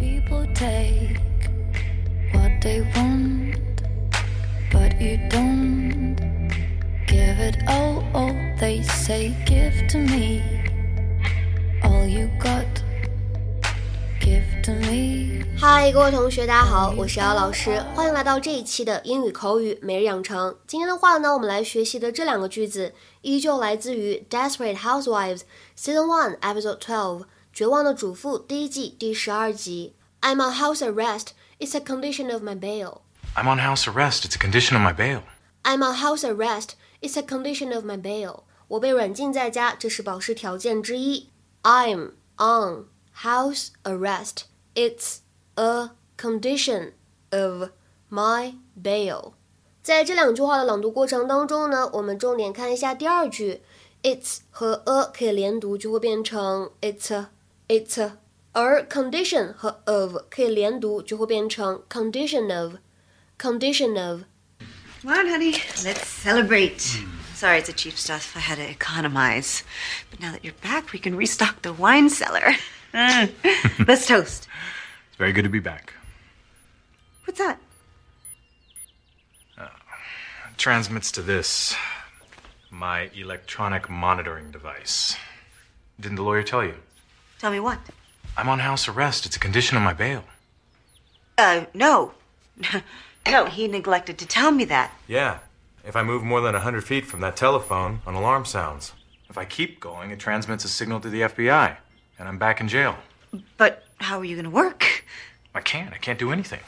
People take what they want, but you don't give it all. all they say, give to me all you got. Give to me. 嗨，各位同学，大家好，我是姚老师，欢迎来到这一期的英语口语每日养成。今天的话呢，我们来学习的这两个句子，依旧来自于《Desperate Housewives》Season One Episode Twelve，《绝望的主妇》第一季第十二集。I'm on house arrest. It's a condition of my bail. I'm on house arrest. It's a condition of my bail. I'm on house arrest. It's a condition of my bail. 我被软禁在家，这是保释条件之一。I'm on house arrest. It's a condition of my bail. 在这两句话的朗读过程当中呢，我们重点看一下第二句，it's 和 a 可以连读，就会变成 it's a it's a，而 condition 和 of 可以连读，就会变成 condition of condition of。 Come on, honey. Let's celebrate. Sorry, it's a cheap stuff. I had to economize. But now that you're back, we can restock the wine cellar. Mm. Let's toast. It's very good to be back. What's that? It transmits to this my electronic monitoring device. Didn't the lawyer tell you? Tell me what? I'm on house arrest. It's a condition of my bail. Uh, no. no, he neglected to tell me that. Yeah. If I move more than 100 feet from that telephone, an alarm sounds. If I keep going, it transmits a signal to the FBI, and I'm back in jail. But how are you going to work? I can't. I can't do anything.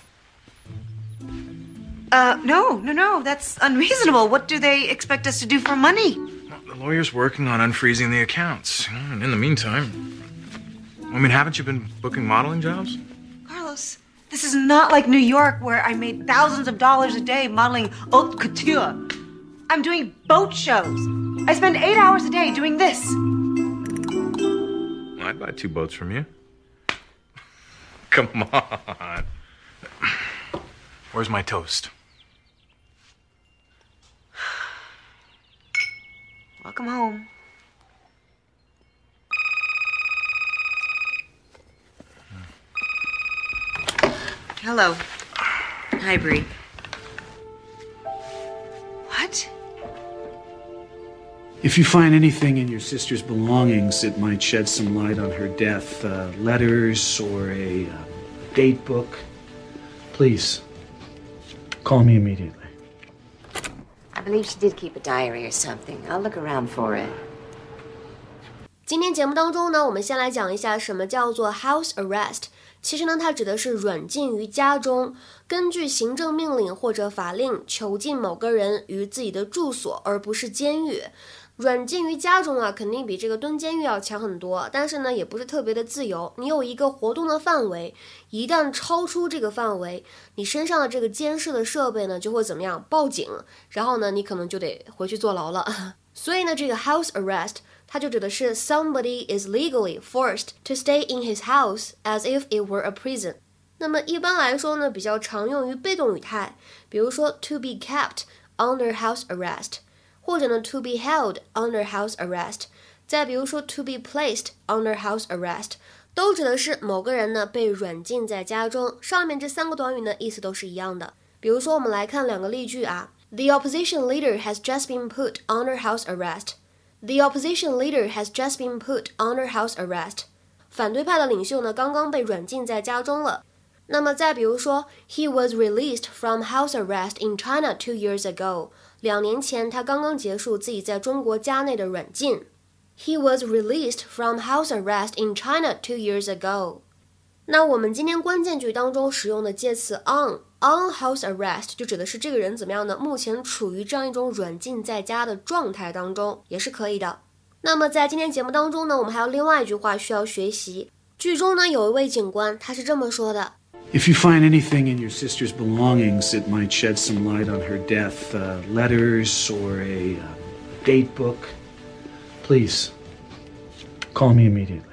Uh, no, no, no. That's unreasonable. What do they expect us to do for money? Well, the lawyer's working on unfreezing the accounts. And in the meantime, I mean, haven't you been booking modeling jobs? Carlos, this is not like New York where I made thousands of dollars a day modeling haute couture. I'm doing boat shows. I spend eight hours a day doing this. I'd buy two boats from you. Come on. Where's my toast? Welcome home. Hello. Hi, Bree. What? If you find anything in your sister's belongings that might shed some light on her death, uh, letters or a uh, date book, please call me immediately. I believe she did keep a diary or something. I'll look around for it. 今天节目当中呢，我们先来讲一下什么叫做 house arrest。 其实呢，它指的是软禁于家中，根据行政命令或者法令囚禁某个人于自己的住所，而不是监狱。软禁于家中啊，肯定比这个蹲监狱要强很多，但是呢，也不是特别的自由。你有一个活动的范围，一旦超出这个范围，你身上的这个监视的设备呢，就会怎么样？报警，然后呢，你可能就得回去坐牢了。所以呢，这个 house arrest 它就指的是 somebody is legally forced to stay in his house as if it were a prison。那么一般来说呢，比较常用于被动语态，比如说 to be kept under house arrest，或者呢 to be held under house arrest，再比如说 to be placed under house arrest，都指的是某个人呢被软禁在家中。上面这三个短语呢意思都是一样的。比如说我们来看两个例句啊，The opposition leader has just been put under house arrest。 The opposition leader has just been put under house arrest。反对派的领袖呢，刚刚被软禁在家中了。那么再比如说，He was released from house arrest in China two years ago。两年前，他刚刚结束自己在中国家内的软禁。He was released from house arrest in China two years ago。那我们今天关键句当中使用的介词 on on house arrest 就指的是这个人怎么样呢？目前处于这样一种软禁在家的状态当中，也是可以的。那么在今天节目当中呢，我们还有另外一句话需要学习。剧中呢有一位警官，他是这么说的 If you find anything in your sister's belongings that might shed some light on her death, uh, letters or a uh, date book, please call me immediately.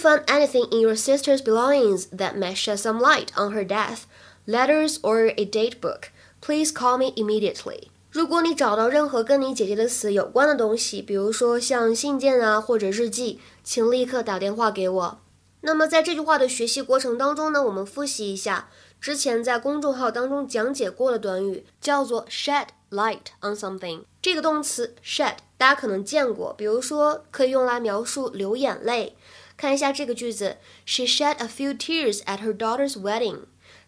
Find anything in your sister's belongings that may shed some light on her death, letters or a date book, please call me immediately. 如果你找到任何跟你姐姐的死有关的东西，比如说像信件啊或者日记，请立刻打电话给我。那么在这句话的学习过程当中呢，我们复习一下之前在公众号当中讲解过的短语，叫做 shed light on something。这个动词 shed 大家可能见过，比如说可以用来描述流眼泪。看一下这个句子，She shed a few tears at her daughter's wedding。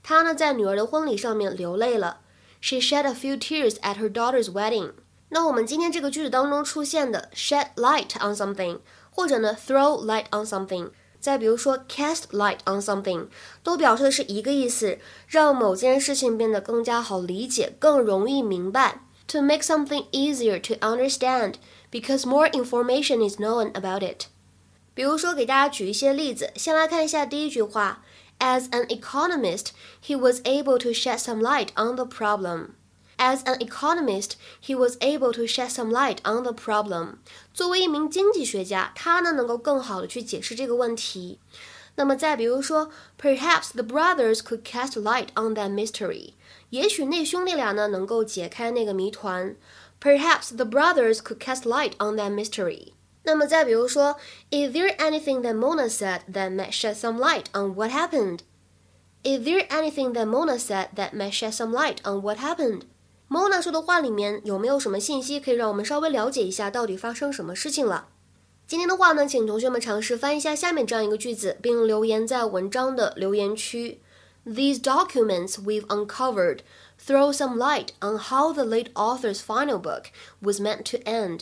她呢在女儿的婚礼上面流泪了。She shed a few tears at her daughter's wedding。那我们今天这个句子当中出现的 shed light on something，或者呢 throw light on something。再比如说，cast light on something，都表示的是一个意思，让某件事情变得更加好理解，更容易明白。To make something easier to understand because more information is known about it。 比如说，给大家举一些例子，先来看一下第一句话。As an economist, he was able to shed some light on the problem. As an economist, he was able to shed some light on the problem. 作为一名经济学家，他呢能够更好的去解释这个问题。那么再比如说，Perhaps the brothers could cast light on that mystery. 也许那兄弟俩呢能够解开那个谜团。Perhaps the brothers could cast light on that mystery. 那么再比如说，Is there anything that Mona said that might shed some light on what happened? Is there anything that Mona said that might shed some light on what happened? Mona 说的话里面有没有什么信息可以让我们稍微了解一下到底发生什么事情了？今天的话呢，请同学们尝试翻译一下下面这样一个句子，并留言在文章的留言区。These documents we've uncovered throw some light on how the late author's final book was meant to end.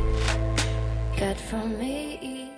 Get from me?